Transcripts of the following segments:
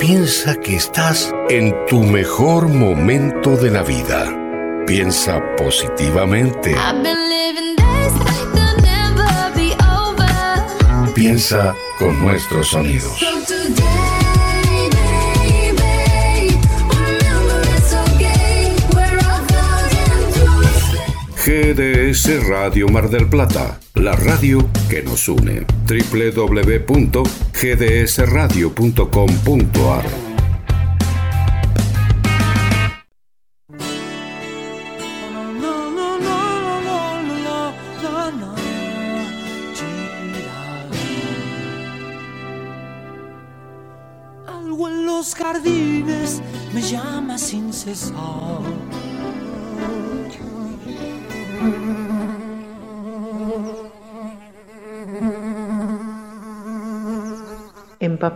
Piensa que estás en tu mejor momento de la vida. Piensa positivamente. Piensa con nuestros sonidos. GDS Radio Mar del Plata, la radio que nos une. www.gdsradio.com.ar Algo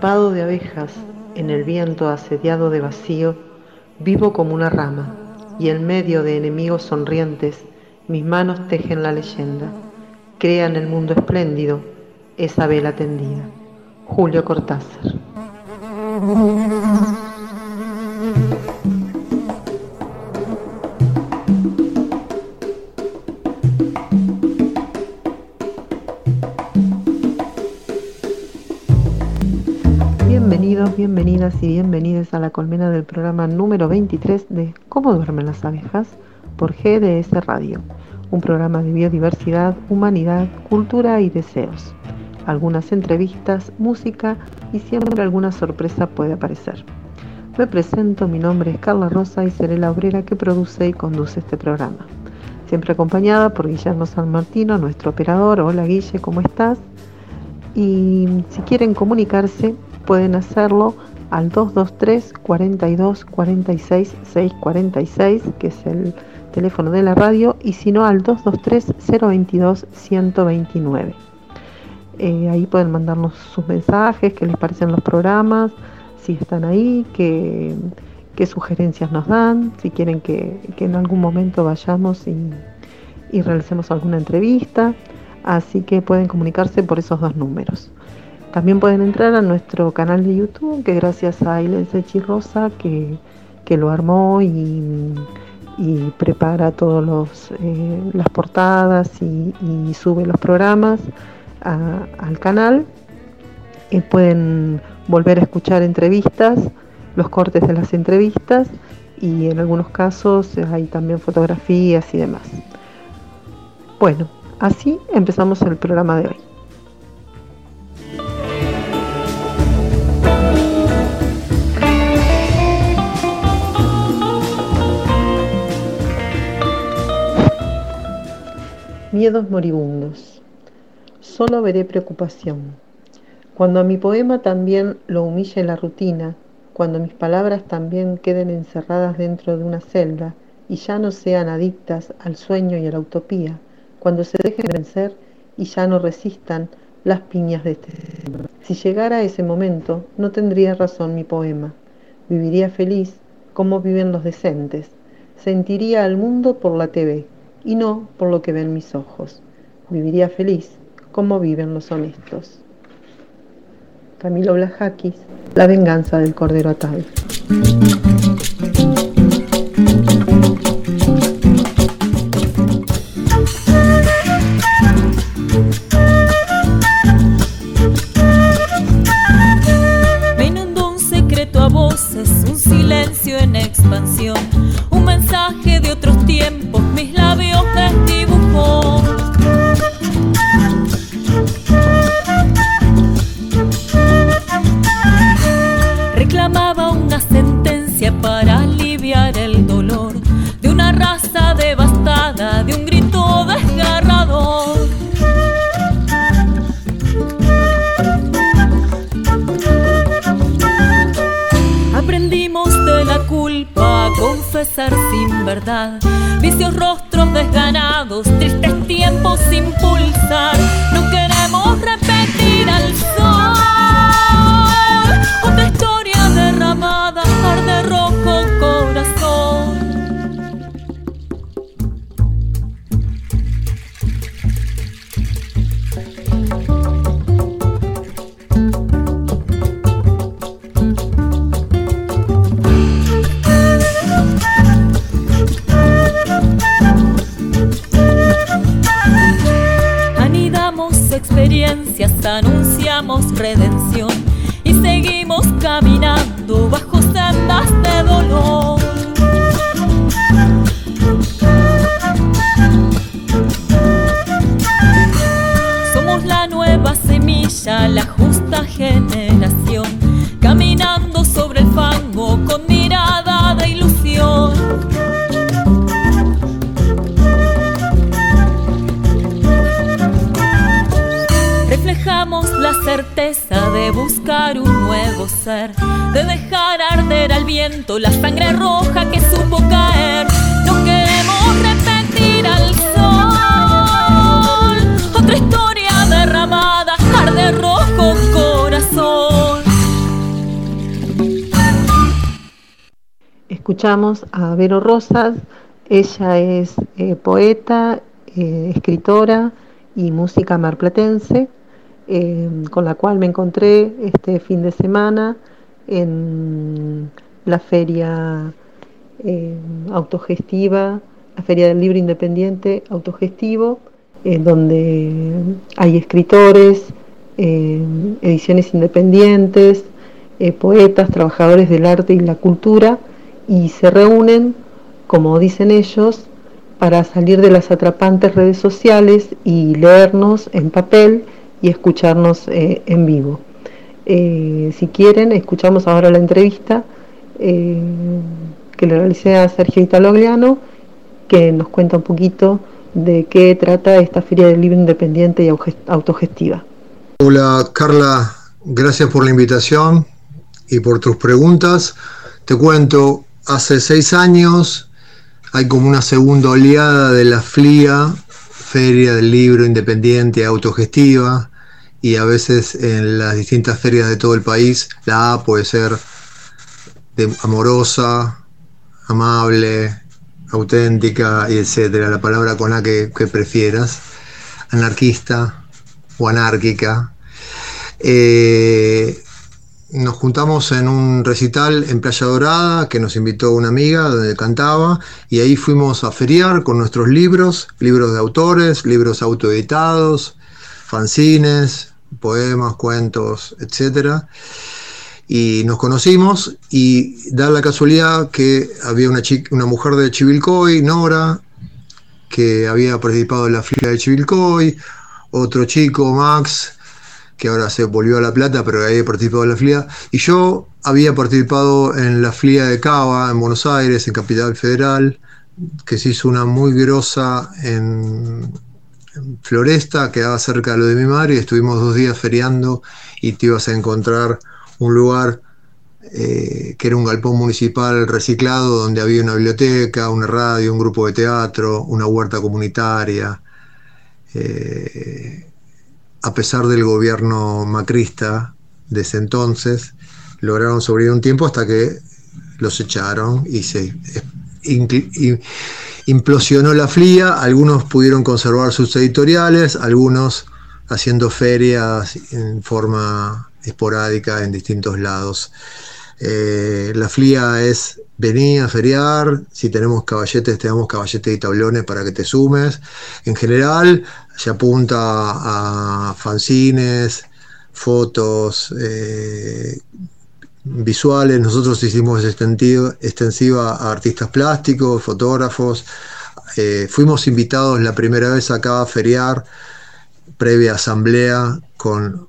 De abejas, en el viento asediado de vacío, vivo como una rama, y en medio de enemigos sonrientes, mis manos tejen la leyenda. Crean el mundo espléndido, esa vela tendida. Julio Cortázar. Bienvenidas y bienvenidos a la colmena del programa número 23 de Cómo duermen las abejas por GDS Radio, un programa de biodiversidad, humanidad, cultura y deseos. Algunas entrevistas, música y siempre alguna sorpresa puede aparecer. Me presento, mi nombre es Carla Rosa y seré la obrera que produce y conduce este programa. Siempre acompañada por Guillermo San Martino, nuestro operador. Hola Guille, ¿cómo estás? Y si quieren comunicarse, pueden hacerlo al 223 42 46 646, que es el teléfono de la radio, y si no al 223 022 129. Eh, ahí pueden mandarnos sus mensajes, qué les parecen los programas, si están ahí, qué, qué sugerencias nos dan, si quieren que, que en algún momento vayamos y, y realicemos alguna entrevista. Así que pueden comunicarse por esos dos números. También pueden entrar a nuestro canal de YouTube, que gracias a Ailen Rosa, que, que lo armó y, prepara todas eh, las portadas y, sube los programas al canal. Y pueden volver a escuchar entrevistas, los cortes de las entrevistas y en algunos casos hay también fotografías y demás. Bueno, así empezamos el programa de hoy. Miedos moribundos. Solo veré preocupación. Cuando a mi poema también lo humille la rutina, cuando mis palabras también queden encerradas dentro de una celda y ya no sean adictas al sueño y a la utopía, cuando se dejen vencer y ya no resistan las piñas de este cerebro. Si llegara ese momento, no tendría razón mi poema. Viviría feliz como viven los decentes. Sentiría al mundo por la TV y no por lo que ven mis ojos. Viviría feliz como viven los honestos. Camilo Blajakis, La venganza del cordero atado. Vicios rostros desganados, tristes tiempos sin pulsar. Redención y seguimos caminando bajo sendas de dolor. Somos la nueva semilla, la justa generación, de buscar un nuevo ser, de dejar arder al viento la sangre roja que supo caer. No queremos repetir al sol otra historia derramada, arde rojo corazón. Escuchamos a Vero Rosas, ella es eh, poeta, eh, escritora y música marplatense. Eh, con la cual me encontré este fin de semana en la feria eh, autogestiva, la feria del libro independiente autogestivo, donde hay escritores, eh, ediciones independientes, poetas, trabajadores del arte y la cultura, y se reúnen, como dicen ellos, para salir de las atrapantes redes sociales y leernos en papel y escucharnos eh, en vivo. Eh, si quieren, escuchamos ahora la entrevista eh, que le realicé a Sergio Italogliano, que nos cuenta un poquito de qué trata esta Feria del Libro Independiente y Autogestiva. Hola Carla, gracias por la invitación y por tus preguntas. Te cuento, hace seis años hay como una segunda oleada de la FLIA, Feria del Libro Independiente Autogestiva, y a veces en las distintas ferias de todo el país la A puede ser amorosa, amable, auténtica y etcétera, la palabra con A que, prefieras, anarquista o anárquica. Eh, nos juntamos en un recital en Playa Dorada que nos invitó una amiga donde cantaba y ahí fuimos a feriar con nuestros libros, libros de autores, libros autoeditados, fanzines, poemas, cuentos, etc. Y nos conocimos y da la casualidad que había una, chica, una mujer de Chivilcoy, Nora, que había participado en la fila de Chivilcoy, otro chico, Max, que ahora se volvió a La Plata, pero había participado en la fila, y yo había participado en la fila de Cava, en Buenos Aires, en Capital Federal, que se hizo una muy grosa en Floresta, quedaba cerca de lo de mi madre, y estuvimos dos días feriando y te ibas a encontrar un lugar eh, que era un galpón municipal reciclado, donde había una biblioteca, una radio, un grupo de teatro, una huerta comunitaria. Eh, a pesar del gobierno macrista de ese entonces, lograron sobrevivir un tiempo hasta que los echaron y se implosionó la FLIA, algunos pudieron conservar sus editoriales, algunos haciendo ferias en forma esporádica en distintos lados. Eh, la FLIA es venir a feriar, si tenemos caballetes, te damos caballetes y tablones para que te sumes. En general, se apunta a fanzines, fotos, eh, visuales, nosotros hicimos extensiva a artistas plásticos, fotógrafos, eh, fuimos invitados la primera vez acá a feriar, previa asamblea con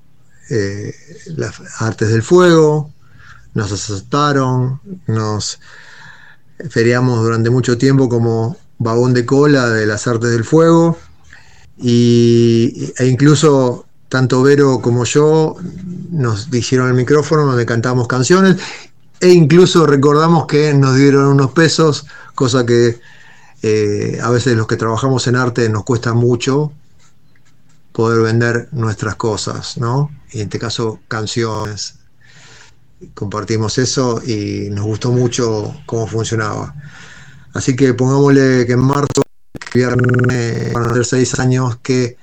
eh, las artes del fuego, nos aceptaron, nos feriamos durante mucho tiempo como vagón de cola de las artes del fuego. Y, e incluso tanto Vero como yo nos dijeron el micrófono donde cantamos canciones e incluso recordamos que nos dieron unos pesos, cosa que eh, a veces los que trabajamos en arte nos cuesta mucho poder vender nuestras cosas, ¿no? Y en este caso canciones. Compartimos eso y nos gustó mucho cómo funcionaba. Así que pongámosle que en marzo, viernes, van a ser seis años que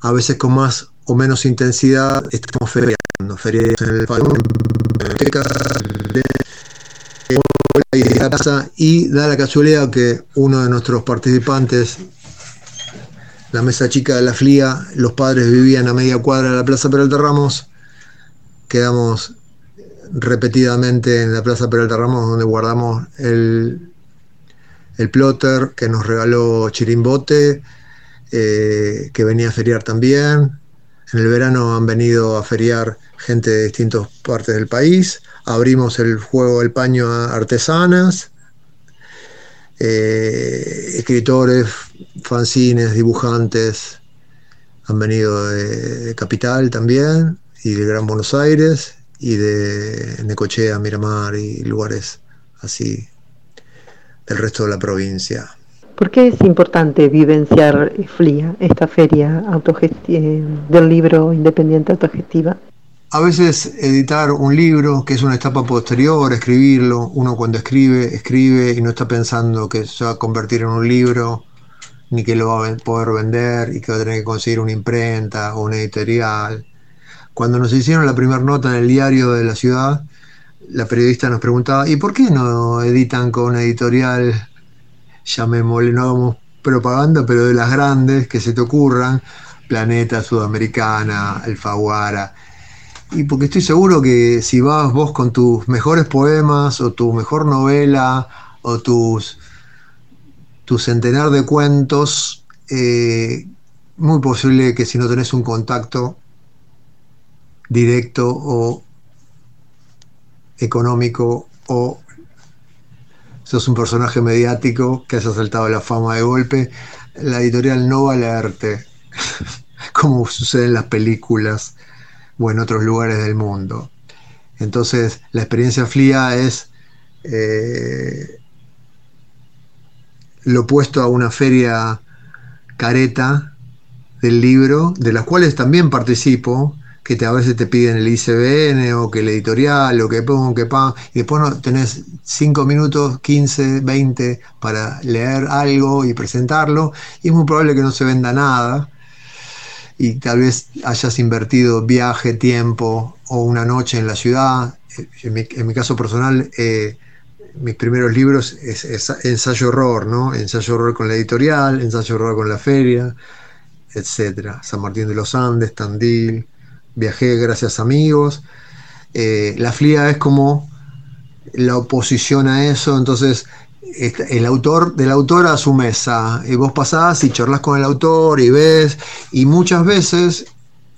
a veces con más o menos intensidad estamos feriando, feriando en el y da la casualidad que uno de nuestros participantes, la mesa chica de la FLIA, los padres vivían a media cuadra de la Plaza Peralta Ramos quedamos repetidamente en la Plaza Peralta Ramos, donde guardamos el, el plotter que nos regaló Chirimbote, eh, que venía a feriar también. En el verano han venido a feriar gente de distintas partes del país. Abrimos el juego del paño a artesanas, eh, escritores, fanzines, dibujantes. Han venido de Capital también y de Gran Buenos Aires y de Necochea, Miramar y lugares así del resto de la provincia. ¿Por qué es importante vivenciar FLIA, esta feria eh, del libro independiente autogestiva? A veces editar un libro, que es una etapa posterior, escribirlo, uno cuando escribe, escribe y no está pensando que se va a convertir en un libro, ni que lo va a poder vender y que va a tener que conseguir una imprenta o una editorial. Cuando nos hicieron la primera nota en el diario de la ciudad, la periodista nos preguntaba, ¿y por qué no editan con una editorial, llamémosle, no hagamos propaganda, pero de las grandes que se te ocurran, Planeta Sudamericana, Alfaguara? Y porque estoy seguro que si vas vos con tus mejores poemas o tu mejor novela o tus, tu centenar de cuentos, eh, muy posible que si no tenés un contacto directo o económico o sos un personaje mediático que haya saltado la fama de golpe, la editorial no va a leerte, como sucede en las películas o en otros lugares del mundo. Entonces, la experiencia FLIA es eh, lo opuesto a una feria careta del libro, de las cuales también participo, que a veces te piden el ICBN o que el editorial o que pongo, que pan, y después no, tenés 5 minutos, 15, 20 para leer algo y presentarlo, y es muy probable que no se venda nada, y tal vez hayas invertido viaje, tiempo o una noche en la ciudad. En mi, caso personal, eh, mis primeros libros es, ensayo horror, ¿no? Ensayo horror con la editorial, ensayo horror con la feria, etcétera. San Martín de los Andes, Tandil, viajé gracias a amigos. Eh, la FLIA es como la oposición a eso, entonces el autor del autor a su mesa, y vos pasás y charlas con el autor y ves, y muchas veces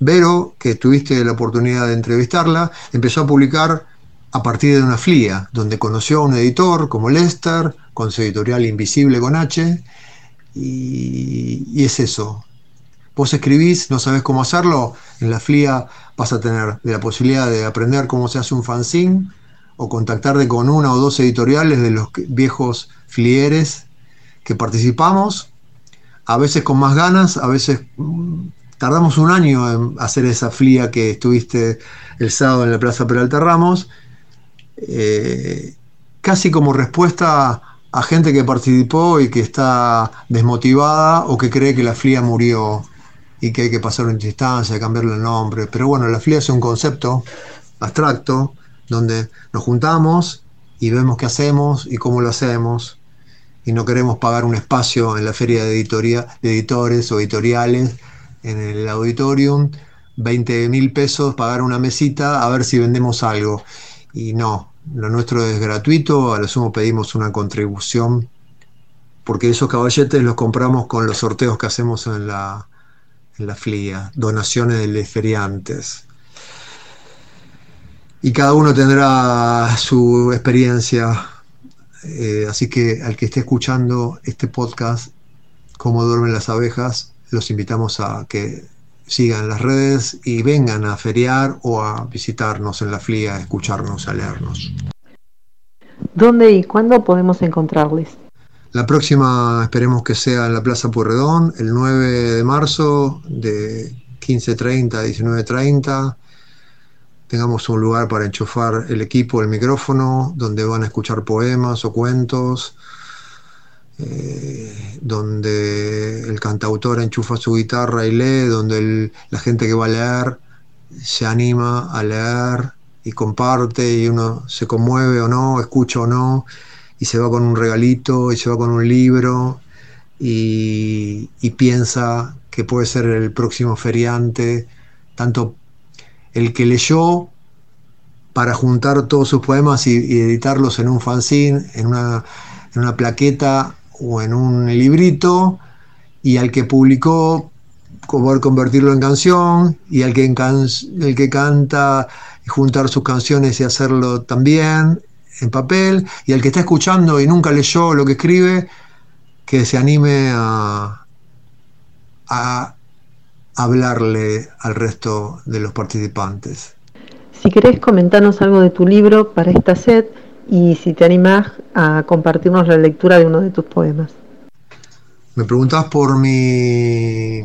Vero, que tuviste la oportunidad de entrevistarla, empezó a publicar a partir de una FLIA, donde conoció a un editor como Lester, con su editorial Invisible con H, y, y es eso, Vos escribís, no sabés cómo hacerlo, en la FLIA vas a tener la posibilidad de aprender cómo se hace un fanzine o contactarte con una o dos editoriales de los viejos flieres que participamos, a veces con más ganas, a veces mm, tardamos un año en hacer esa FLIA que estuviste el sábado en la Plaza Peralta Ramos, eh, casi como respuesta a gente que participó y que está desmotivada o que cree que la FLIA murió y que hay que pasar una instancia, cambiarle el nombre. Pero bueno, la FLIA es un concepto abstracto donde nos juntamos y vemos qué hacemos y cómo lo hacemos y no queremos pagar un espacio en la feria de, de editores o editoriales en el auditorium, 20 mil pesos, pagar una mesita a ver si vendemos algo. Y no, lo nuestro es gratuito, a lo sumo pedimos una contribución, porque esos caballetes los compramos con los sorteos que hacemos en la, en la FLIA, donaciones de feriantes. Y cada uno tendrá su experiencia, eh, así que al que esté escuchando este podcast, Cómo duermen las abejas, los invitamos a que sigan las redes y vengan a feriar o a visitarnos en la FLIA, a escucharnos, a leernos. ¿Dónde y cuándo podemos encontrarles? La próxima esperemos que sea en la Plaza Puerredón, el 9 de marzo de 15.30 a 19.30. Tengamos un lugar para enchufar el equipo, el micrófono, donde van a escuchar poemas o cuentos, eh, donde el cantautor enchufa su guitarra y lee, donde la gente que va a leer se anima a leer y comparte y uno se conmueve o no, escucha o no y se va con un regalito y se va con un libro y, piensa que puede ser el próximo feriante, tanto el que leyó para juntar todos sus poemas y, editarlos en un fanzine, en una, en una plaqueta o en un librito, y al que publicó poder convertirlo en canción, y al que, el que canta juntar sus canciones y hacerlo también en papel, y al que está escuchando y nunca leyó lo que escribe, que se anime a, a hablarle al resto de los participantes. Si querés comentarnos algo de tu libro para esta sed y si te animás a compartirnos la lectura de uno de tus poemas. Me preguntás por mi...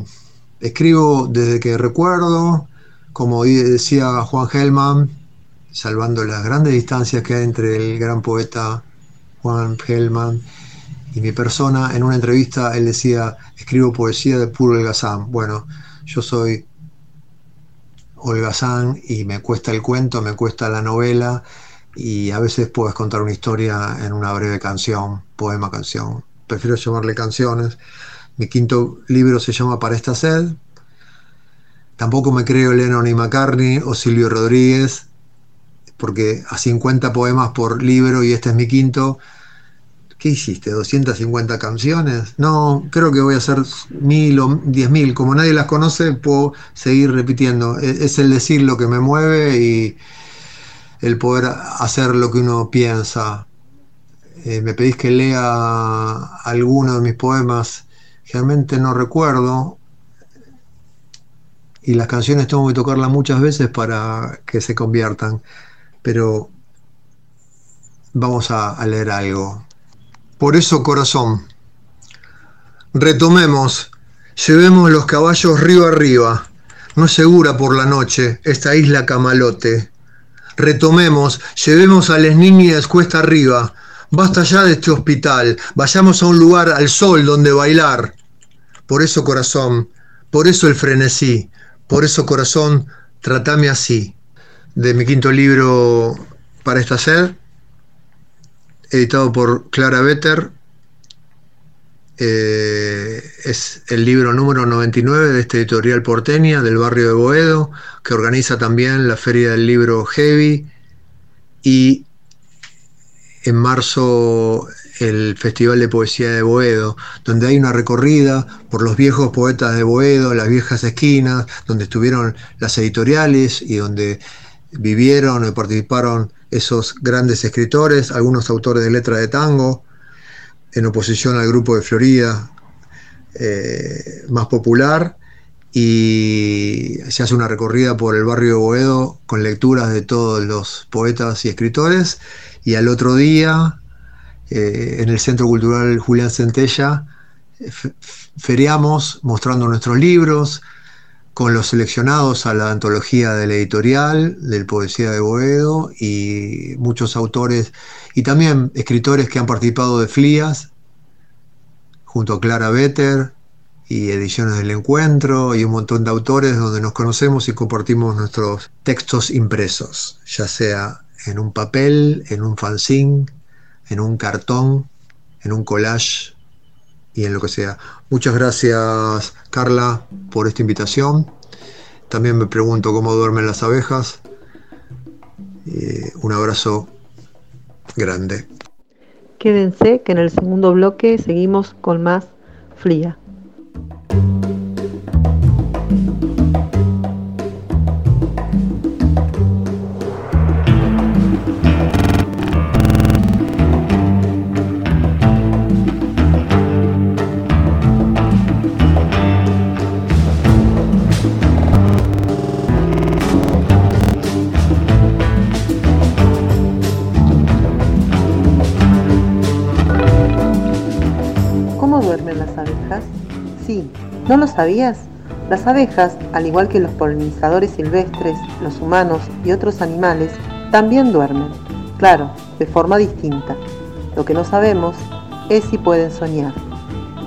Escribo desde que recuerdo, como decía Juan Gelman, salvando las grandes distancias que hay entre el gran poeta Juan Gelman y mi persona, en una entrevista él decía, escribo poesía de puro holgazán. Bueno, yo soy holgazán y me cuesta el cuento, me cuesta la novela y a veces puedes contar una historia en una breve canción, poema, canción. Prefiero llamarle canciones. Mi quinto libro se llama Para esta sed. Tampoco me creo Lennon y McCartney o Silvio Rodríguez, porque a 50 poemas por libro y este es mi quinto, ¿qué hiciste? ¿250 canciones? No, creo que voy a hacer mil o diez mil. Como nadie las conoce, puedo seguir repitiendo. E-, es el decir lo que me mueve y el poder hacer lo que uno piensa. Eh, me pedís que lea alguno de mis poemas, realmente no recuerdo. Y las canciones tengo que tocarlas muchas veces para que se conviertan. Pero vamos a leer algo. Por eso, corazón, retomemos, llevemos los caballos río arriba, no es segura por la noche esta isla Camalote. Retomemos, llevemos a las niñas cuesta arriba, basta ya de este hospital, vayamos a un lugar al sol donde bailar. Por eso, corazón, por eso el frenesí, por eso, corazón, tratame así. De mi quinto libro para esta sed, editado por Clara Vetter. Eh, es el libro número 99 de este editorial porteña del barrio de Boedo, que organiza también la Feria del Libro Heavy y en marzo el Festival de Poesía de Boedo, donde hay una recorrida por los viejos poetas de Boedo, las viejas esquinas, donde estuvieron las editoriales y donde vivieron y participaron esos grandes escritores, algunos autores de letra de tango, en oposición al grupo de Florida eh, más popular, y se hace una recorrida por el barrio de Boedo con lecturas de todos los poetas y escritores, y al otro día, eh, en el Centro Cultural Julián Centella, feriamos mostrando nuestros libros, con los seleccionados a la antología de la editorial, del Poesía de Boedo y muchos autores y también escritores que han participado de FLIAS, junto a Clara Vetter y Ediciones del Encuentro y un montón de autores donde nos conocemos y compartimos nuestros textos impresos, ya sea en un papel, en un fanzine, en un cartón, en un collage y en lo que sea. Muchas gracias Carla por esta invitación. También me pregunto cómo duermen las abejas. un abrazo grande. Quédense que en el segundo bloque seguimos con más fría. Sabías? Las abejas, al igual que los polinizadores silvestres, los humanos y otros animales, también duermen, claro, de forma distinta. Lo que no sabemos es si pueden soñar.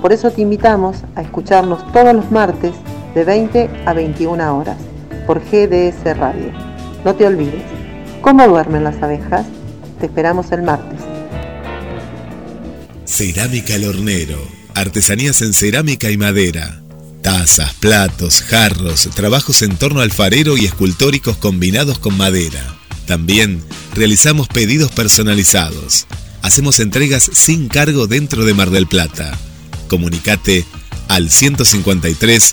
Por eso te invitamos a escucharnos todos los martes de 20 a 21 horas por GDS Radio. No te olvides, ¿cómo duermen las abejas? Te esperamos el martes. Cerámica al hornero, artesanías en cerámica y madera Tazas, platos, jarros, trabajos en torno alfarero y escultóricos combinados con madera. También realizamos pedidos personalizados. Hacemos entregas sin cargo dentro de Mar del Plata. Comunicate al 153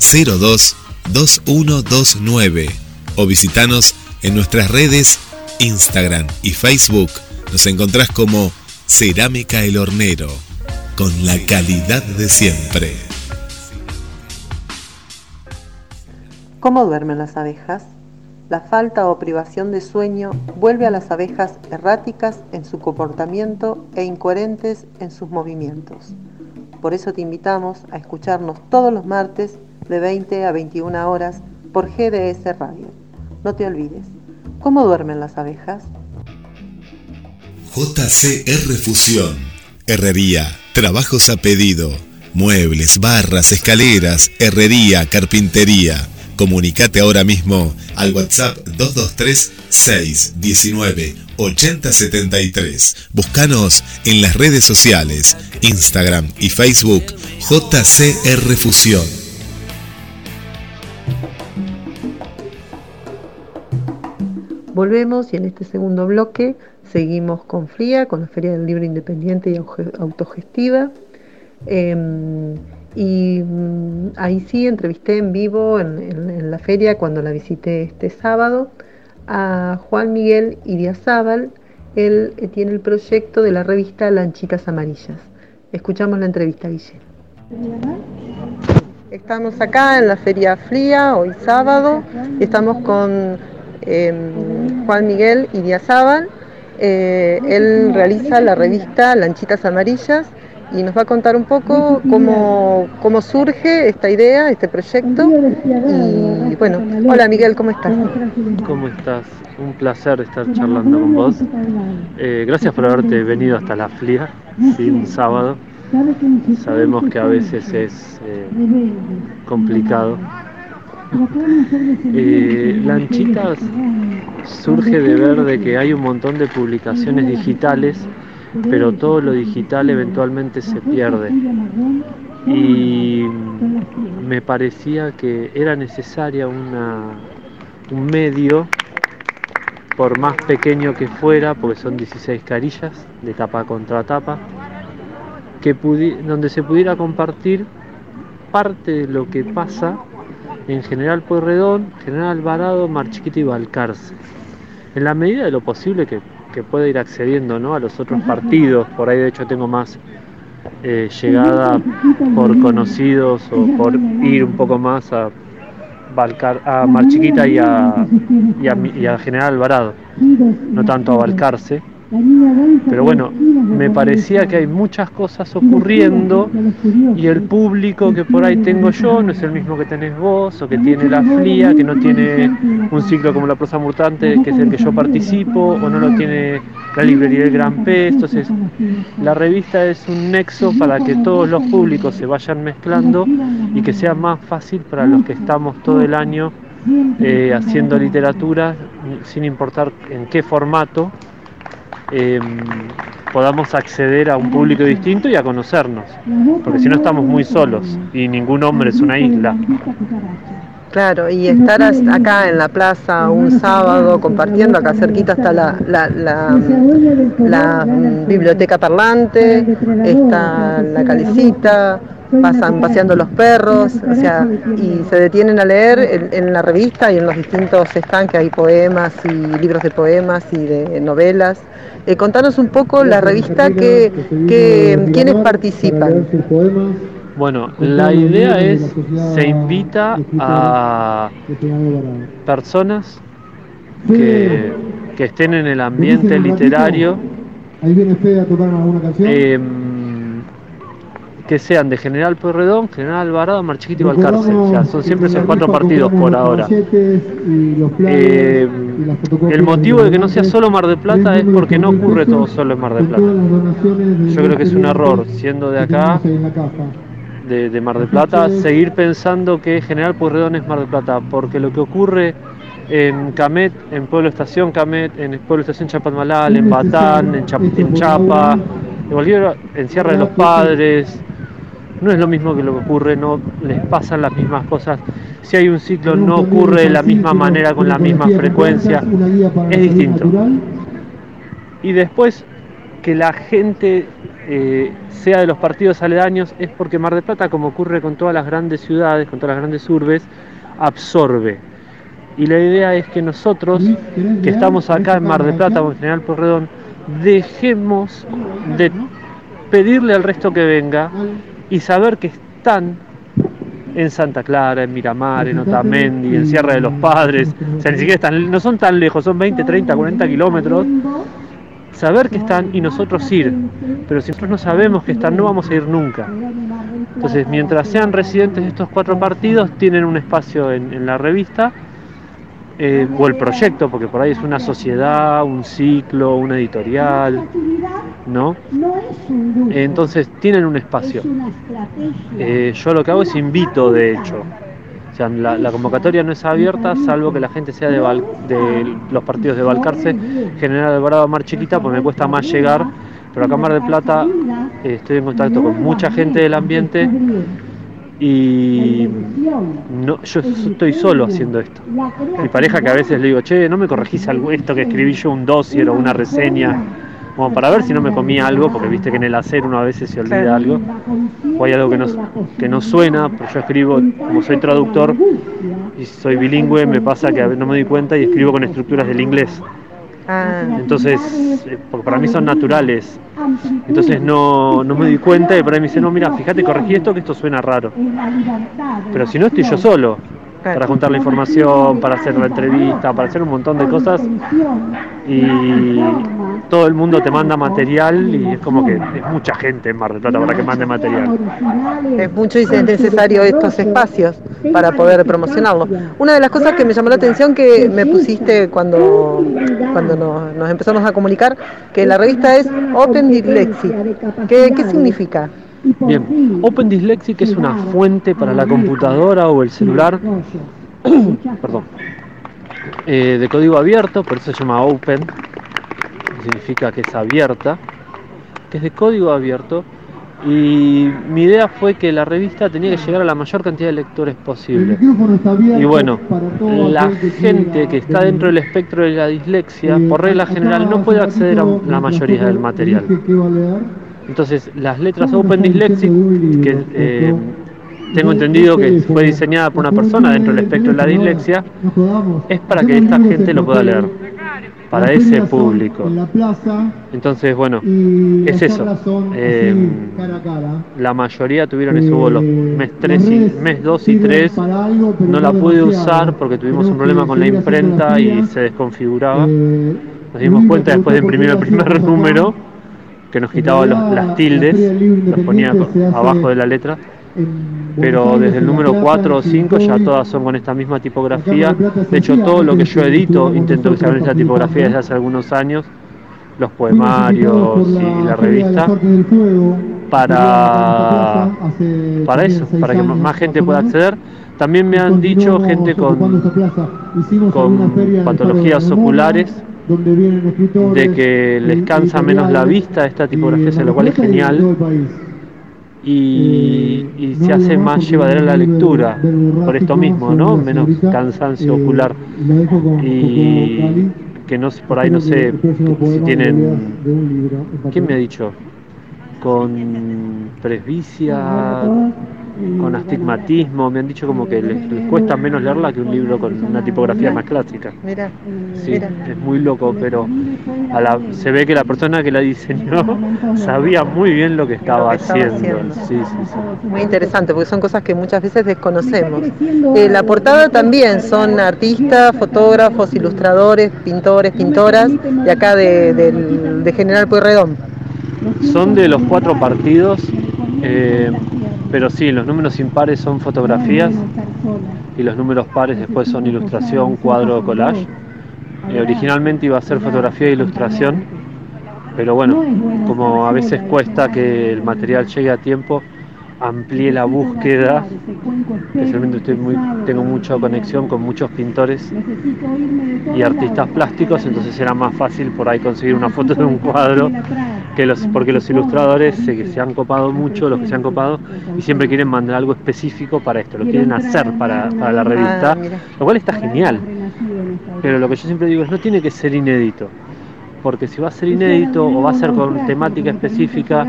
02 2129 o visitanos en nuestras redes Instagram y Facebook. Nos encontrás como Cerámica El Hornero, con la calidad de siempre. ¿Cómo duermen las abejas? La falta o privación de sueño vuelve a las abejas erráticas en su comportamiento e incoherentes en sus movimientos. Por eso te invitamos a escucharnos todos los martes de 20 a 21 horas por GDS Radio. No te olvides, ¿cómo duermen las abejas? JCR Fusión. Herrería, trabajos a pedido, muebles, barras, escaleras, herrería, carpintería Comunicate ahora mismo al WhatsApp 223 619 8073. Búscanos en las redes sociales, Instagram y Facebook JCR Fusión. Volvemos y en este segundo bloque seguimos con FRIA, con la Feria del Libro Independiente y Autogestiva. Em, y mm, ahí sí entrevisté en vivo en, la feria cuando la visité este sábado a Juan Miguel Iriazábal. Él eh, tiene el proyecto de la revista Lanchitas Amarillas. Escuchamos la entrevista, Guille. Estamos acá en la Feria Fría, hoy sábado, estamos con em, Juan Miguel Iriazábal. Eh, él realiza la revista Lanchitas Amarillas y nos va a contar un poco cómo, cómo surge esta idea, este proyecto. Y bueno, hola Miguel, ¿cómo estás? ¿Cómo estás? Un placer estar charlando con vos. Eh, gracias por haberte venido hasta la FLIA, sí, un sábado. Sabemos que a veces es eh, complicado. Eh, Lanchitas surge de ver de que hay un montón de publicaciones digitales pero todo lo digital eventualmente se pierde. Y me parecía que era necesaria una, un medio, por más pequeño que fuera, porque son 16 carillas de tapa contra tapa, que donde se pudiera compartir parte de lo que pasa en General Pueyrredón, General Alvarado, Mar Chiquita y Balcarce. En la medida de lo posible que que pueda ir accediendo ¿no? a los otros partidos. Por ahí de hecho tengo más eh, llegada por conocidos o por ir un poco más a, Balcar, a Mar Chiquita y a, y a, y a General Alvarado, no tanto a Balcarce. Pero bueno, me parecía que hay muchas cosas ocurriendo y el público que por ahí tengo yo no es el mismo que tenés vos o que tiene la FLIA, que no tiene un ciclo como la prosa mutante, que es el que yo participo, o no lo tiene la librería del Gran P. Entonces, la revista es un nexo para que todos los públicos se vayan mezclando y que sea más fácil para los que estamos todo el año eh, haciendo literatura, sin importar en qué formato Em, podamos acceder a un público distinto y a conocernos, porque si no estamos muy solos y ningún hombre es una isla. Claro, y estar acá en la plaza un sábado compartiendo, acá cerquita está la, la, biblioteca parlante, está la calecita, pasan paseando los perros, o sea, y se detienen a leer en, la revista y en los distintos stands que hay poemas y libros de poemas y de novelas. Eh, contanos un poco la revista que, que quiénes participan. Bueno, la idea es, se invita a personas que, estén en el ambiente literario. Ahí viene Fede a tocar alguna canción. Que sean de General Pueyrredón, General Alvarado, Marchiquito y Valcarce. O sea, son siempre esos cuatro partidos por ahora. Eh, el motivo de que no sea solo Mar de Plata es porque no ocurre todo solo en Mar de Plata. Yo creo que es un error, siendo de acá, de, Mar de Plata, seguir pensando que General Pueyrredón es Mar de Plata, porque lo que ocurre en Camet, en Pueblo Estación Camet, en Pueblo Estación Chapadmalal, en Batán, en, Chapa, en Chapa, en Bolívar, en Sierra de los Padres, no es lo mismo que lo que ocurre, no les pasan las mismas cosas. Si hay un ciclo no ocurre de la misma manera, con la misma frecuencia, es distinto. Y después que la gente eh, sea de los partidos aledaños es porque Mar del Plata, como ocurre con todas las grandes ciudades, con todas las grandes urbes, absorbe. Y la idea es que nosotros, que estamos acá en Mar del Plata o en General Porredón, dejemos de pedirle al resto que venga y saber que están en Santa Clara, en Miramar, en Otamendi, en Sierra de los Padres, o sea, ni siquiera están, no son tan lejos, son 20, 30, 40 kilómetros, saber que están y nosotros ir, pero si nosotros no sabemos que están, no vamos a ir nunca. Entonces, mientras sean residentes de estos cuatro partidos, tienen un espacio en, la revista eh, o el proyecto, porque por ahí es una sociedad, un ciclo, una editorial, ¿no? Entonces tienen un espacio. Eh, yo lo que hago es invito, de hecho. O sea, la, convocatoria no es abierta, salvo que la gente sea de, de los partidos de Balcarce, General Alvarado Mar Chiquita, pues me cuesta más llegar, pero acá en Mar del Plata eh, estoy en contacto con mucha gente del ambiente y no, yo estoy solo haciendo esto. Mi pareja que a veces le digo, che, ¿no me corregís algo esto que escribí yo un dossier o una reseña? como para ver si no me comía algo, porque viste que en el hacer uno a veces se olvida algo, o hay algo que no, que no suena, pero yo escribo, como soy traductor y soy bilingüe, me pasa que no me doy cuenta y escribo con estructuras del inglés. Ah. Entonces, eh, porque para mí son naturales. Entonces no, no me doy cuenta y por ahí me dice, no, mira, fíjate, corregí esto que esto suena raro. Pero si no estoy yo solo para juntar la información, para hacer la entrevista, para hacer un montón de cosas. Y todo el mundo te manda material y es como que es mucha gente en Mar para que mande material. Es mucho y es necesario estos espacios para poder promocionarlo. Una de las cosas que me llamó la atención que me pusiste cuando, cuando nos, empezamos a comunicar, que la revista es Open Dyslexic. ¿Qué, qué significa? Bien, Open Dyslexic es una fuente para la computadora o el celular, perdón, eh, de código abierto, por eso se llama Open, significa que es abierta, que es de código abierto, y mi idea fue que la revista tenía que llegar a la mayor cantidad de lectores posible. Y bueno, la gente que está dentro del espectro de la dislexia, por regla general, no puede acceder a la mayoría del material. Entonces, las letras Open Dyslexic, que eh, tengo entendido que fue diseñada por una persona dentro del espectro de la dislexia, es para que esta gente lo pueda leer, para ese público. Entonces, bueno, es eso. Eh, la mayoría tuvieron eso, los mes 3 y mes 2 y 3 no la pude usar porque tuvimos un problema con la imprenta y se desconfiguraba. Nos dimos cuenta después de imprimir el primer número que nos quitaba las tildes, las ponía abajo de la letra, pero desde el número 4 o 5 ya todas son con esta misma tipografía. De hecho, todo lo que yo edito intento que sea con esta tipografía desde hace algunos años, los poemarios y la revista, para, para eso, para que más gente pueda acceder. También me han dicho gente con, con patologías oculares de que les cansa menos la vista esta tipografía, lo cual es genial. Y, y se hace más llevadera la lectura por esto mismo, ¿no? Menos cansancio ocular. Y que no por ahí no sé si tienen. ¿Quién me ha dicho? Con presbicia con astigmatismo, me han dicho como que les, cuesta menos leerla que un libro con una tipografía más clásica. Mira, sí, es muy loco, pero se ve que la persona que la diseñó sabía muy bien lo que estaba, haciendo. Muy interesante, porque son cosas que muchas veces desconocemos. Eh, la portada también son artistas, fotógrafos, ilustradores, pintores, pintoras, de acá de, de General Pueyrredón. Son de los cuatro partidos. Eh, pero sí, los números impares son fotografías y los números pares después son ilustración, cuadro collage. Eh, originalmente iba a ser fotografía e ilustración, pero bueno, como a veces cuesta que el material llegue a tiempo, amplié la búsqueda, especialmente estoy muy, tengo mucha conexión con muchos pintores y artistas plásticos, entonces era más fácil por ahí conseguir una foto de un cuadro, que los, porque los ilustradores se, se han copado mucho, los que se han copado, y siempre quieren mandar algo específico para esto, lo quieren hacer para, para la revista, Ah, mira. lo cual está genial. Pero lo que yo siempre digo es no tiene que ser inédito, porque si va a ser inédito o va a ser con temática específica,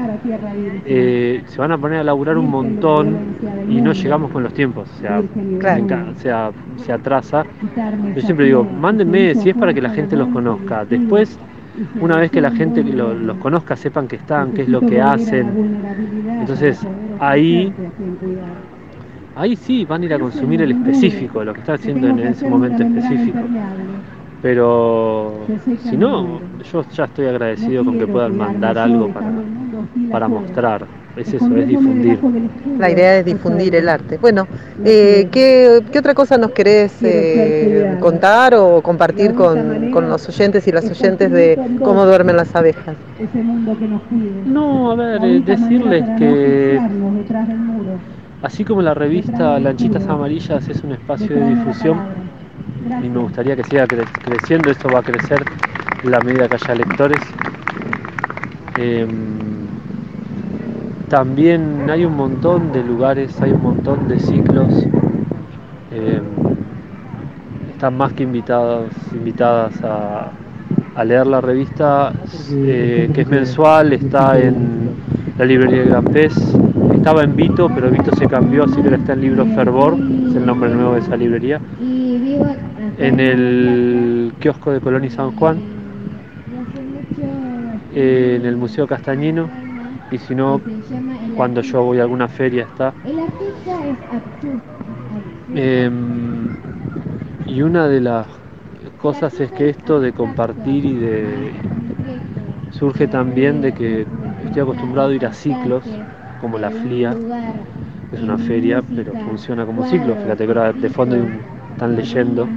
eh, se van a poner a laburar un montón y no llegamos con los tiempos, o sea, Claro. sea, se atrasa. Yo siempre digo, mándenme si es para que la gente los conozca. Después, una vez que la gente lo- los conozca, sepan que están, qué es lo que hacen. Entonces, ahí, ahí sí van a ir a consumir el específico, lo que está haciendo en ese momento específico. Pero si no, yo ya estoy agradecido con que puedan mandar algo para, para mostrar. Es eso, es difundir. La idea es difundir el arte. Bueno, eh, ¿qué, qué otra cosa nos querés eh, contar o compartir con, con los oyentes y las oyentes de cómo duermen las abejas? No, a ver, eh, decirles que así como la revista Lanchitas Amarillas es un espacio de difusión y me gustaría que siga cre- creciendo, esto va a crecer la medida que haya lectores. Em, también hay un montón de lugares, hay un montón de ciclos. em, están más que invitados, invitadas a, a leer la revista, eh, que es mensual, está en la librería de Gran Pez. Estaba en Vito, pero Vito se cambió, así que ahora está en Libro Fervor, es el nombre nuevo de esa librería. En el kiosco de Colón y San Juan, eh, en el Museo Castañino, y si no, cuando yo voy a alguna feria está. Em, y una de las cosas es que esto de compartir y de surge también de que estoy acostumbrado a ir a ciclos como la FLIA, es una feria, pero funciona como ciclo. Fíjate que ahora de fondo hay un- están leyendo.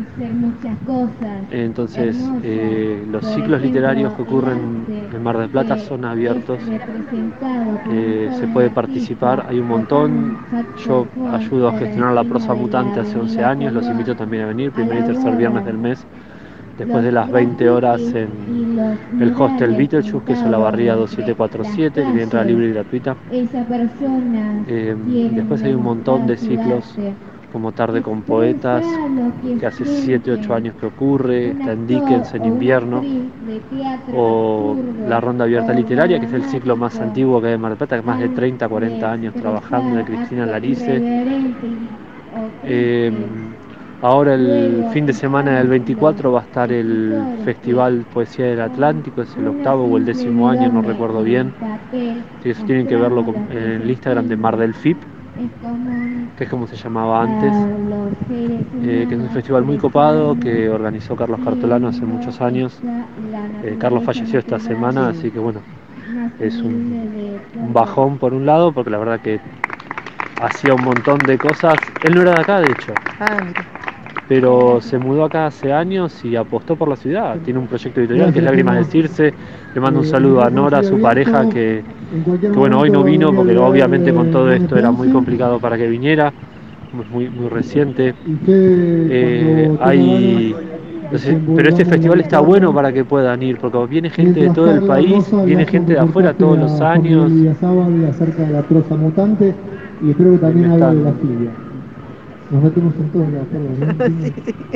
Entonces, eh, los ciclos literarios que ocurren en Mar del Plata son abiertos, eh, se puede participar, hay un montón. Yo ayudo a gestionar la prosa mutante hace 11 años, los invito también a venir, primer y tercer viernes del mes, después de las 20 horas en el hostel Beetlejuice, que es la barría 2747, que tiene entrada libre y gratuita. Eh, después hay un montón de ciclos como Tarde con Poetas, que hace 7, 8 años que ocurre, está en Dickens en invierno, o la Ronda Abierta Literaria, que es el ciclo más antiguo que hay en Mar del Plata, que más de 30, 40 años trabajando, de Cristina Larice. Eh, ahora el fin de semana del 24 va a estar el Festival Poesía del Atlántico, es el octavo o el décimo año, no recuerdo bien. Sí, eso tienen que verlo en el Instagram de Mar del FIP, que es como se llamaba antes, eh, que es un festival muy copado que organizó Carlos Cartolano hace muchos años. Eh, Carlos falleció esta semana, así que bueno, es un, un bajón por un lado, porque la verdad que hacía un montón de cosas. Él no era de acá, de hecho, Ah, mira. Pero se mudó acá hace años y apostó por la ciudad. Tiene un proyecto editorial que es Lágrimas de Circe. Le mando un saludo a Nora, su pareja, que, que, bueno, hoy no vino porque obviamente con todo esto era muy complicado para que viniera, es muy, muy reciente. Eh, hay, entonces, pero este festival está bueno para que puedan ir, porque viene gente de todo el país, viene gente de afuera todos los años. Y acerca de la prosa mutante y espero que también de la filia. Nos metemos en todos lados, perdón, ¿eh?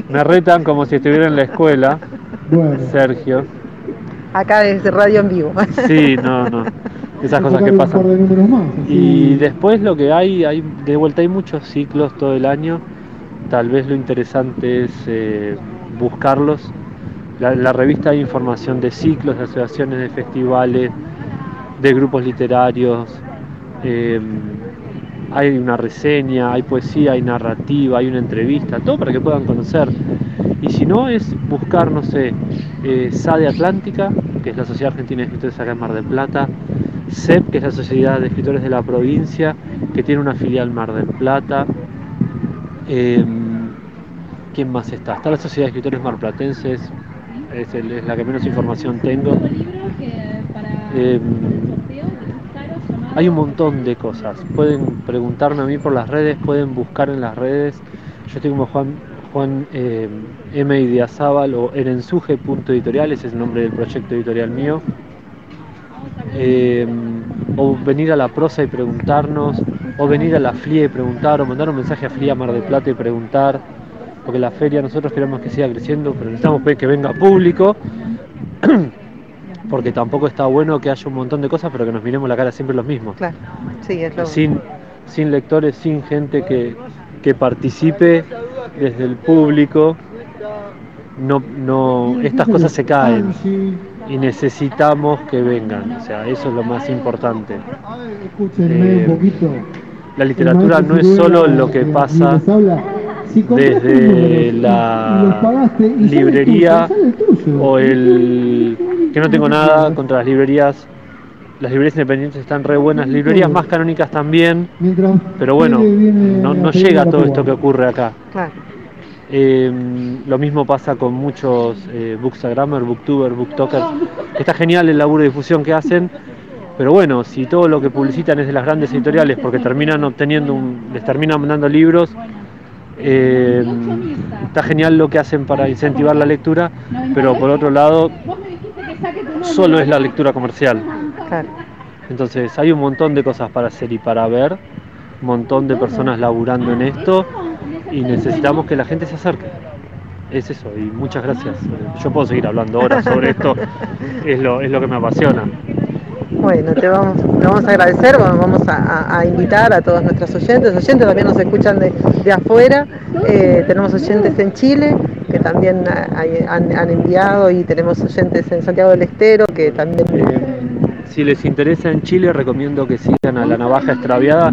Me retan como si estuviera en la escuela, Bueno, Sergio. Acá desde Radio en Vivo. Sí, no, no. Esas hay cosas que pasan. de más. Y después lo que hay, hay de vuelta hay muchos ciclos todo el año. Tal vez lo interesante es eh, buscarlos. La, la revista hay información de ciclos, de asociaciones, de festivales, de grupos literarios. eh, hay una reseña, hay poesía, hay narrativa, hay una entrevista, todo para que puedan conocer. Y si no, es buscar, no sé, eh, SADE Atlántica, que es la Sociedad Argentina de Escritores acá en Mar del Plata, SEP, que es la Sociedad de Escritores de la Provincia, que tiene una filial Mar del Plata. Eh, ¿Quién más está? Está la Sociedad de Escritores Marplatenses, es, el- es la que menos información tengo. Eh, hay un montón de cosas. Pueden preguntarme a mí por las redes, pueden buscar en las redes. Yo estoy como Juan, Juan eh, M. Idiazábal o Erensuje.editorial, ese es el nombre del proyecto editorial mío. Eh, o venir a la prosa y preguntarnos, o venir a la FLIA y preguntar, o mandar un mensaje a FLIA Mar del Plata y preguntar, porque la feria nosotros queremos que siga creciendo, pero necesitamos que venga público, porque tampoco está bueno que haya un montón de cosas, pero que nos miremos la cara siempre los mismos. Claro, sí, es lo sin, sin lectores, sin gente que, que participe desde el público, no, no, estas cosas se caen y necesitamos que vengan, o sea, eso es lo más importante. Eh, la literatura no es solo lo que pasa desde la librería o el que no tengo nada contra las librerías las librerías independientes están re buenas, librerías más canónicas también, pero bueno, no, no llega todo esto que ocurre acá. Eh, lo mismo pasa con muchos eh, bookstagrammer, booktubers, booktokers. Está genial el laburo de difusión que hacen, pero bueno, si todo lo que publicitan es de las grandes editoriales porque terminan obteniendo, un, les terminan mandando libros, eh, está genial lo que hacen para incentivar la lectura, pero por otro lado, solo es la lectura comercial. Entonces hay un montón de cosas para hacer y para ver, un montón de personas laburando en esto y necesitamos que la gente se acerque. Es eso, y muchas gracias. Yo puedo seguir hablando ahora sobre esto, es lo, es lo que me apasiona. Bueno, te vamos, te vamos a agradecer, vamos a, invitar a todos nuestros oyentes, oyentes también nos escuchan de, afuera, eh, tenemos oyentes en Chile que también han, enviado y tenemos oyentes en Santiago del Estero que también... Eh, si les interesa en Chile recomiendo que sigan a La Navaja Extraviada,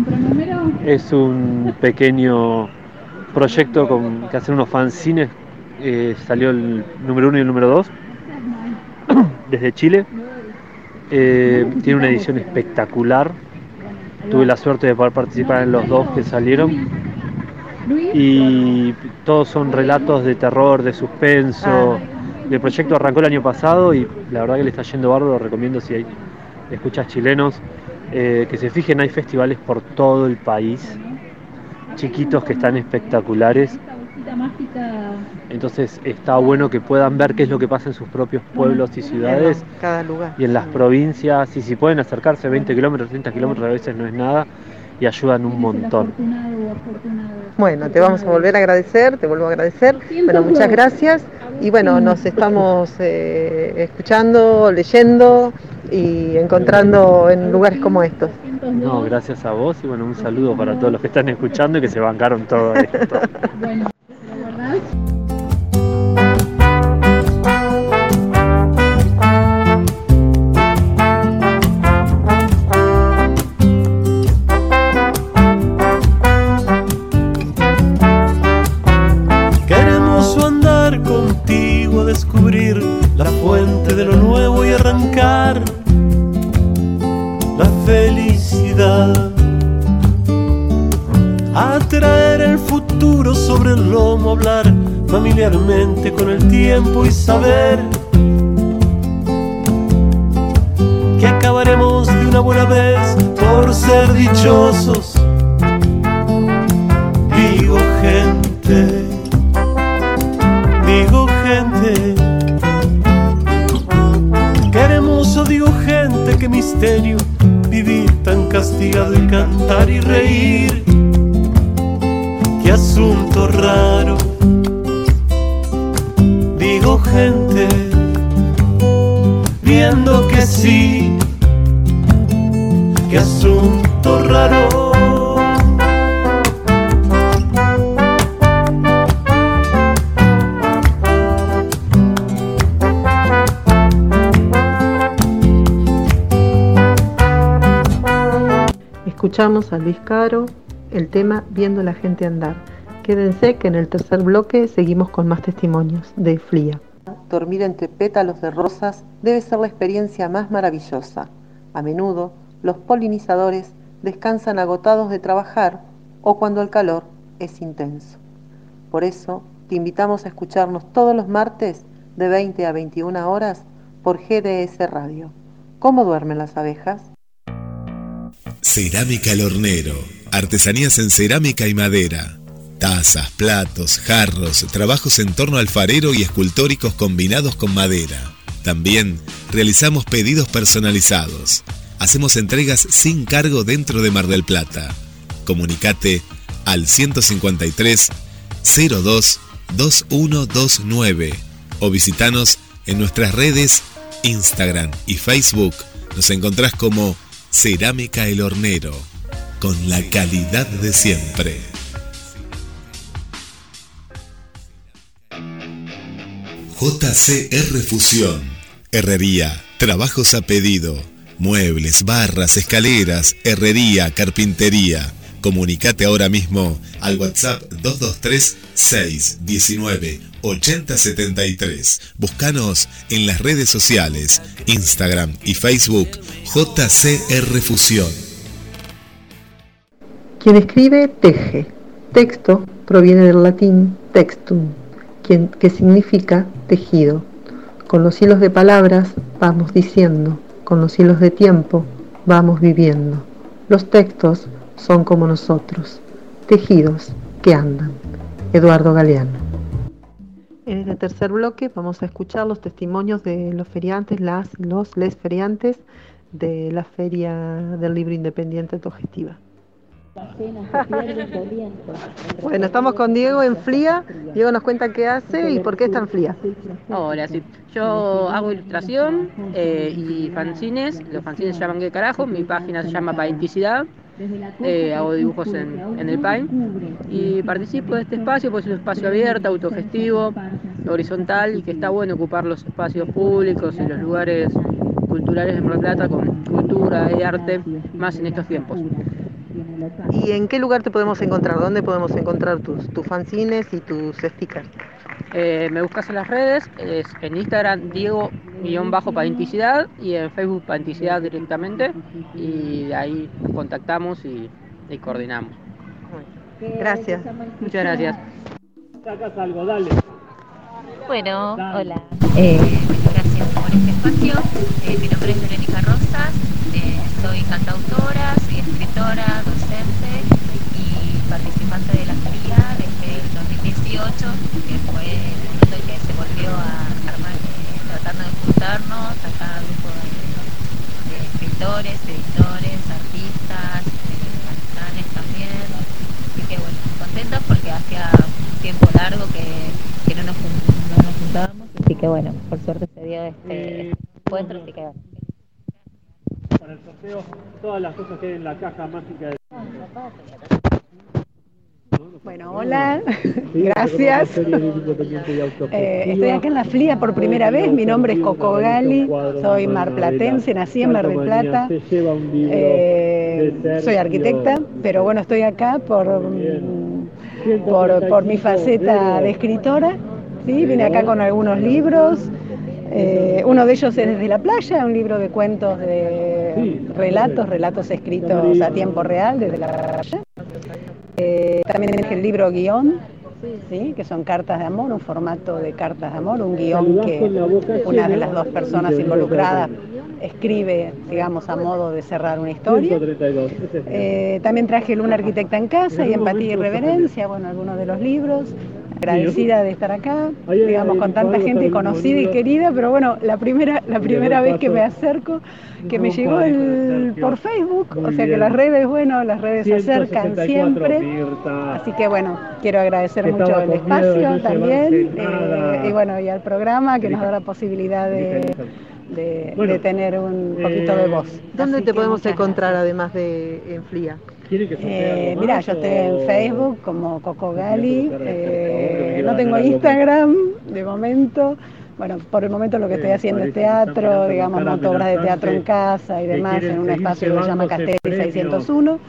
es un pequeño proyecto con, que hacen unos fanzines, eh, salió el número uno y el número dos desde Chile. Eh, tiene una edición espectacular. Tuve la suerte de poder participar en los dos que salieron. Y todos son relatos de terror, de suspenso. El proyecto arrancó el año pasado y la verdad que le está yendo bárbaro. Lo recomiendo si hay escuchas chilenos eh, que se fijen. Hay festivales por todo el país chiquitos que están espectaculares. Entonces está bueno que puedan ver qué es lo que pasa en sus propios pueblos y ciudades. Cada lugar. Y en las provincias, y si pueden acercarse 20 kilómetros, 30 kilómetros a veces no es nada y ayudan un montón. Bueno, te vamos a volver a agradecer, te vuelvo a agradecer. Bueno, muchas gracias. Y bueno, nos estamos eh, escuchando, leyendo y encontrando en lugares como estos. No, gracias a vos y bueno, un saludo para todos los que están escuchando y que se bancaron todo esto. gente andar. Quédense que en el tercer bloque seguimos con más testimonios de Flia. Dormir entre pétalos de rosas debe ser la experiencia más maravillosa. A menudo, los polinizadores descansan agotados de trabajar o cuando el calor es intenso. Por eso, te invitamos a escucharnos todos los martes de 20 a 21 horas por GDS Radio. ¿Cómo duermen las abejas? Cerámica Hornero. Artesanías en cerámica y madera. Tazas, platos, jarros, trabajos en torno alfarero y escultóricos combinados con madera. También realizamos pedidos personalizados. Hacemos entregas sin cargo dentro de Mar del Plata. Comunicate al 153 02 2129 o visitanos en nuestras redes Instagram y Facebook. Nos encontrás como Cerámica El Hornero, con la calidad de siempre. JCR Fusión. Herrería, trabajos a pedido, muebles, barras, escaleras, herrería, carpintería. Comunicate ahora mismo al WhatsApp 223 619 8073. Búscanos en las redes sociales, Instagram y Facebook JCR Fusión. Quien escribe teje. Texto proviene del latín textum, quien, que significa tejido. Con los hilos de palabras vamos diciendo, con los hilos de tiempo vamos viviendo. Los textos son como nosotros, tejidos que andan. Eduardo Galeano. En este tercer bloque vamos a escuchar los testimonios de los feriantes, las, los, les feriantes de la Feria del Libro Independiente Autogestiva. bueno, estamos con Diego en FLIA. Diego nos cuenta qué hace y por qué está en FLIA. Hola, sí. Yo hago ilustración eh, y fanzines. Los fanzines se llaman ¿Qué carajo? Mi página se llama Paenticidad. Eh, hago dibujos en, en, el Paint y participo de este espacio, pues es un espacio abierto, autogestivo, horizontal y que está bueno ocupar los espacios públicos y los lugares culturales de Mar Plata con cultura y arte, más en estos tiempos. ¿Y en qué lugar te podemos encontrar? ¿Dónde podemos encontrar tus, tus fanzines y tus stickers? Eh, me buscas en las redes, es en Instagram Diego-Paenticidad y en Facebook Paenticidad directamente y de ahí nos contactamos y, y coordinamos. Gracias. Muchas gracias. Sacas algo, dale. Bueno, hola. Eh, por este espacio. Eh, mi nombre es Verónica Rosas, eh, soy cantautora, soy escritora, docente y participante de la feria desde el 2018, que fue el momento en que se volvió a armar, eh, tratando de juntarnos a cada grupo de, escritores, editores, artistas, artesanes también. Así que bueno, contentos porque hacía un tiempo largo que, que no, nos, no así que bueno, por suerte se dio este encuentro, así que bueno. Para el sorteo, todas las cosas que hay en la caja mágica de... Bueno, hola, gracias. Eh, estoy acá en la FLIA por primera vez, mi nombre es Coco Gali, soy marplatense, nací en Mar del Plata, eh, soy arquitecta, pero bueno, estoy acá por, por, por mi faceta de escritora, ¿sí? vine acá con algunos libros, eh, uno de ellos es Desde la playa, un libro de cuentos de relatos, relatos escritos a tiempo real desde la playa. Eh, también es el libro guion, ¿sí? que son cartas de amor, un formato de cartas de amor, un guion que una de las dos personas involucradas escribe, digamos, a modo de cerrar una historia. Eh, también traje Luna Arquitecta en Casa y Empatía y Reverencia, bueno, algunos de los libros. Agradecida de estar acá, digamos, con tanta gente conocida y querida, pero bueno, la primera, la primera vez que me acerco, que me llegó el, por Facebook, o sea que las redes, bueno, las redes se acercan siempre. Así que bueno, quiero agradecer mucho el espacio también, eh, y bueno, y al programa que nos da la posibilidad de de, de, tener un poquito de voz. ¿Dónde Así te podemos encontrar además de en FLIA? Eh, mira, yo estoy en Facebook como Coco Gali, eh, no tengo Instagram de momento. Bueno, por el momento lo que estoy haciendo es teatro, digamos, monto obras de teatro en casa y demás en un espacio que se llama Castelli 601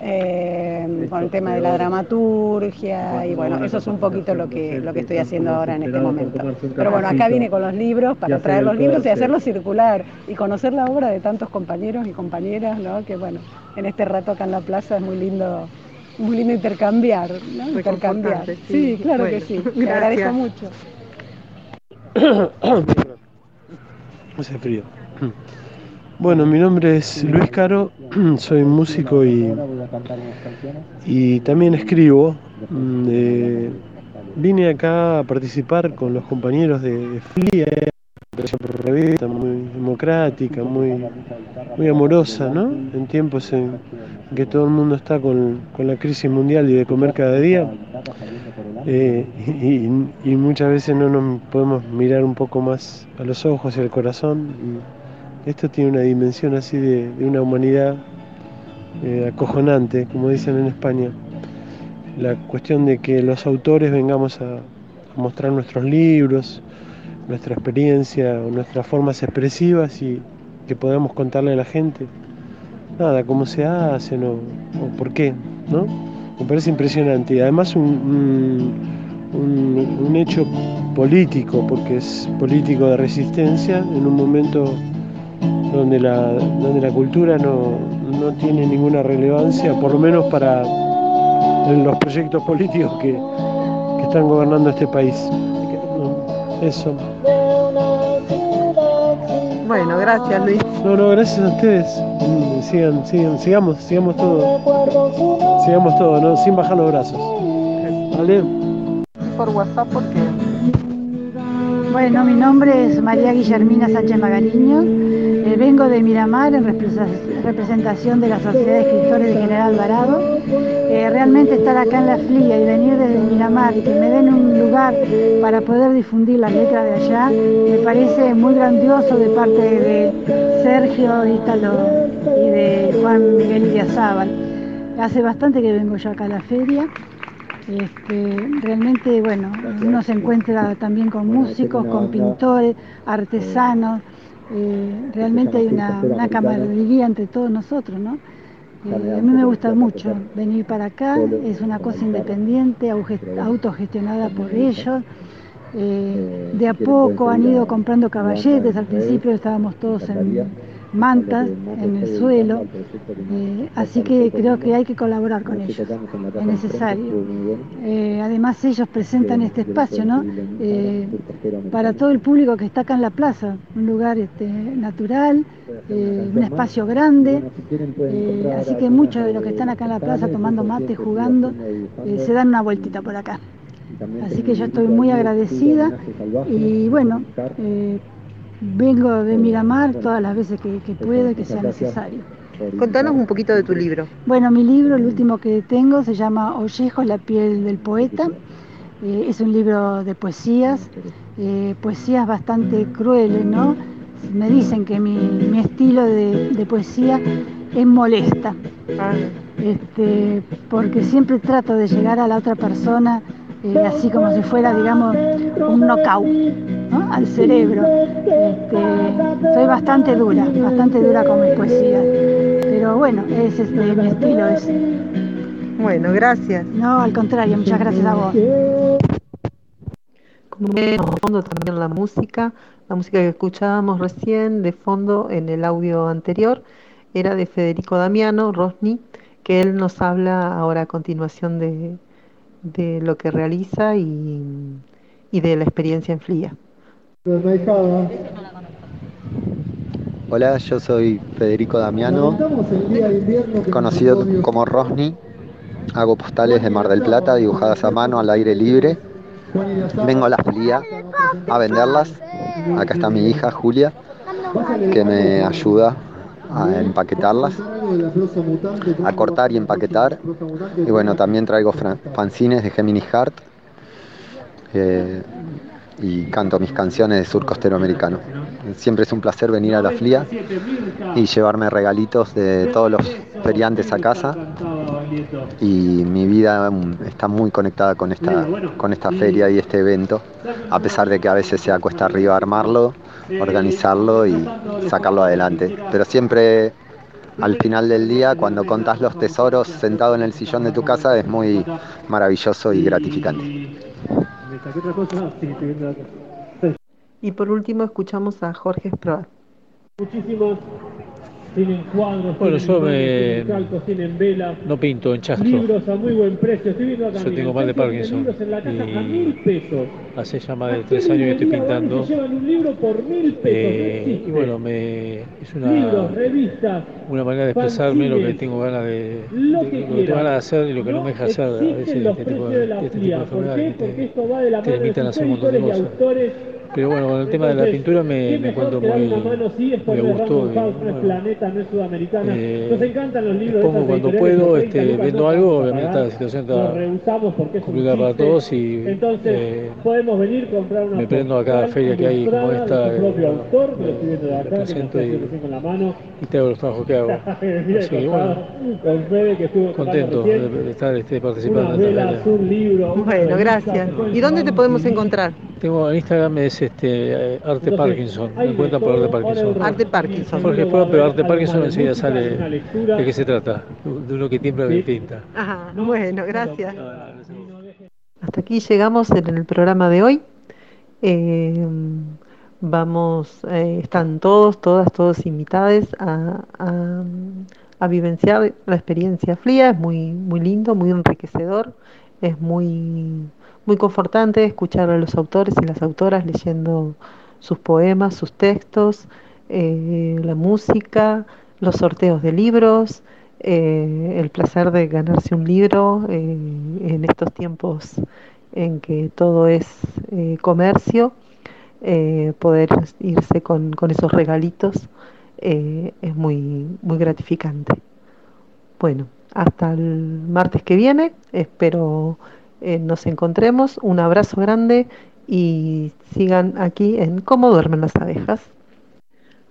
eh, con el tema de la dramaturgia y bueno, eso es un poquito lo que, lo que estoy haciendo ahora en este momento. Pero bueno, acá vine con los libros para traer los libros y hacerlos circular y conocer la obra de tantos compañeros y compañeras, ¿no? Que bueno, en este rato acá en la plaza es muy lindo muy lindo intercambiar, ¿no? Intercambiar. Sí, sí claro bueno, que sí. Te agradezco mucho. Hace frío. Bueno, mi nombre es Luis Caro, soy músico y, y también escribo. Mm, vine acá a participar con los compañeros de FLIA, revista muy democrática, muy, muy amorosa, ¿no? En tiempos en que todo el mundo está con, con la crisis mundial y de comer cada día. Eh, y, y, muchas veces no nos podemos mirar un poco más a los ojos y al corazón. Esto tiene una dimensión así de, una humanidad eh, acojonante, como dicen en España. La cuestión de que los autores vengamos a, mostrar nuestros libros, nuestra experiencia nuestras formas expresivas y que podamos contarle a la gente nada, cómo se hacen o, o por qué, ¿no? Me parece impresionante y además un, un, hecho político, porque es político de resistencia en un momento donde la, donde la cultura no, no tiene ninguna relevancia, por lo menos para los proyectos políticos que, que están gobernando este país. Eso. Bueno, gracias Luis. No, no, gracias a ustedes. Sigan, sigan, sigamos, sigamos todo. Sigamos todo, ¿no? Sin bajar los brazos. ¿Vale? Por WhatsApp, ¿por qué? Bueno, mi nombre es María Guillermina Sánchez Magariño. Eh, vengo de Miramar en representación de la Sociedad de Escritores de General Alvarado. Eh, realmente estar acá en la FLIA y venir desde Miramar y que me den un lugar para poder difundir las letras de allá, me parece muy grandioso de parte de Sergio Ítalo y de Juan Miguel Diazábal. Hace bastante que vengo yo acá a la feria. Este, realmente, bueno, uno se encuentra también con músicos, con pintores, artesanos. Eh, realmente hay una, una camaradería entre todos nosotros, ¿no? Eh, a mí me gusta mucho venir para acá, es una cosa independiente, autogestionada por ellos. Eh, de a poco han ido comprando caballetes, al principio estábamos todos en mantas en el suelo, eh, así que creo que hay que colaborar con ellos, es necesario. Eh, además ellos presentan este espacio ¿no? Eh, para todo el público que está acá en la plaza, un lugar este, natural, un espacio grande, así que muchos de los que están acá en la plaza tomando mate, jugando, se dan una vueltita por acá. Así que yo estoy muy agradecida y bueno, vengo de Miramar todas las veces que, que puedo y que sea necesario. Contanos un poquito de tu libro. Bueno, mi libro, el último que tengo, se llama Ollejos, la piel del poeta. Eh, es un libro de poesías, eh, poesías bastante crueles, ¿no? Me dicen que mi, mi estilo de, de, poesía es molesta, ah. este, porque siempre trato de llegar a la otra persona eh, así como si fuera, digamos, un knockout ¿no? al cerebro. Este, soy bastante dura, bastante dura con mis poesías, pero bueno, ese es este, mi estilo. Es... Bueno, gracias. No, al contrario, muchas gracias a vos. Como fondo también la música, la música que escuchábamos recién de fondo en el audio anterior era de Federico Damiano, Rosni, que él nos habla ahora a continuación de, de lo que realiza y, y de la experiencia en FLIA. Hola, yo soy Federico Damiano, conocido como Rosni. Hago postales de Mar del Plata dibujadas a mano al aire libre. Vengo a la FLIA a venderlas. Acá está mi hija Julia, que me ayuda a empaquetarlas, a cortar y empaquetar. Y bueno, también traigo fanzines de Gemini Heart eh, y canto mis canciones de sur costero americano. Siempre es un placer venir a la FLIA y llevarme regalitos de todos los feriantes a casa. Y mi vida mm, está muy conectada con esta, con esta feria y este evento, a pesar de que a veces sea cuesta arriba armarlo organizarlo y sacarlo adelante. Pero siempre al final del día, cuando contás los tesoros sentado en el sillón de tu casa, es muy maravilloso y gratificante. Y por último escuchamos a Jorge Sproat. Muchísimas tienen cuadros, Bueno, tienen yo me- imágenes, tienen calcos, tienen velas, No pinto en chastro. libros a muy buen precio. Estoy viendo acá, Yo tengo mal de Parkinson libros en la caja a y mil pesos. hace ya más de tres años que estoy pintando. Se llevan un libro por mil pesos. Eh, no y bueno, me, es una, Libros, revistas, una manera de expresarme lo que tengo ganas de, lo de- que lo que tengo quieras. ganas de hacer y lo que no, me deja hacer a veces este tipo de, de este esto va de la te mano de limitan a sus hacer un montón de editores y cosas. Pero bueno, con el tema de la Entonces, pintura me, ¿qué me encuentro muy, mano? Sí, es. Random y, House, no es bueno, Planeta, no es Sudamericana. eh, Nos encantan los libros estas cuando puedo, este, 30 lucas, vendo no algo, obviamente pagar. la situación está rehusamos porque es un complicada para todos y Entonces, eh, podemos venir, comprar una me prendo a cada feria que hay como esta, de su propio eh, autor, que lo estoy viendo de acá, que y- con la mano. y te hago los trabajos que hago. Así que bueno, con Fede, que estuvo contento recién. de, estar este, participando en esta feria. Bueno, gracias. ¿Y dónde te podemos encontrar? Tengo en Instagram es este eh, Arte Parkinson, me encuentran de por Arte Parkinson. Arte Parkinson. Jorge pero Arte Parkinson de enseguida sale de qué se trata, de uno que tiembla y pinta. Ajá, bueno, gracias. Hasta aquí llegamos en el programa de hoy. Eh, vamos, eh, están todos, todas, todos invitados a, a- a vivenciar la experiencia fría. Es muy, muy lindo, muy enriquecedor. Es muy, muy confortante escuchar a los autores y las autoras leyendo sus poemas, sus textos, eh, la música, los sorteos de libros, eh, el placer de ganarse un libro eh, en estos tiempos en que todo es comercio, poder irse con, con esos regalitos es muy, muy gratificante. Bueno, hasta el martes que viene, espero eh, nos encontremos. Un abrazo grande y sigan aquí en Cómo duermen las abejas.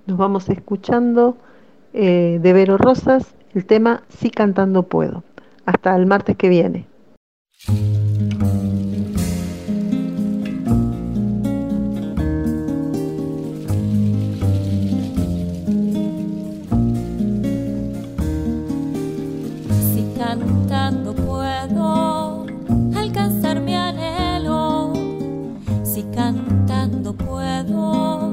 Nos vamos escuchando eh, de Vero Rosas el tema Si cantando puedo. Hasta el martes que viene. Puedo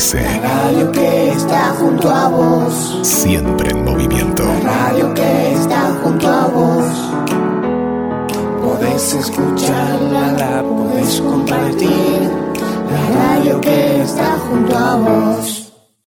Space.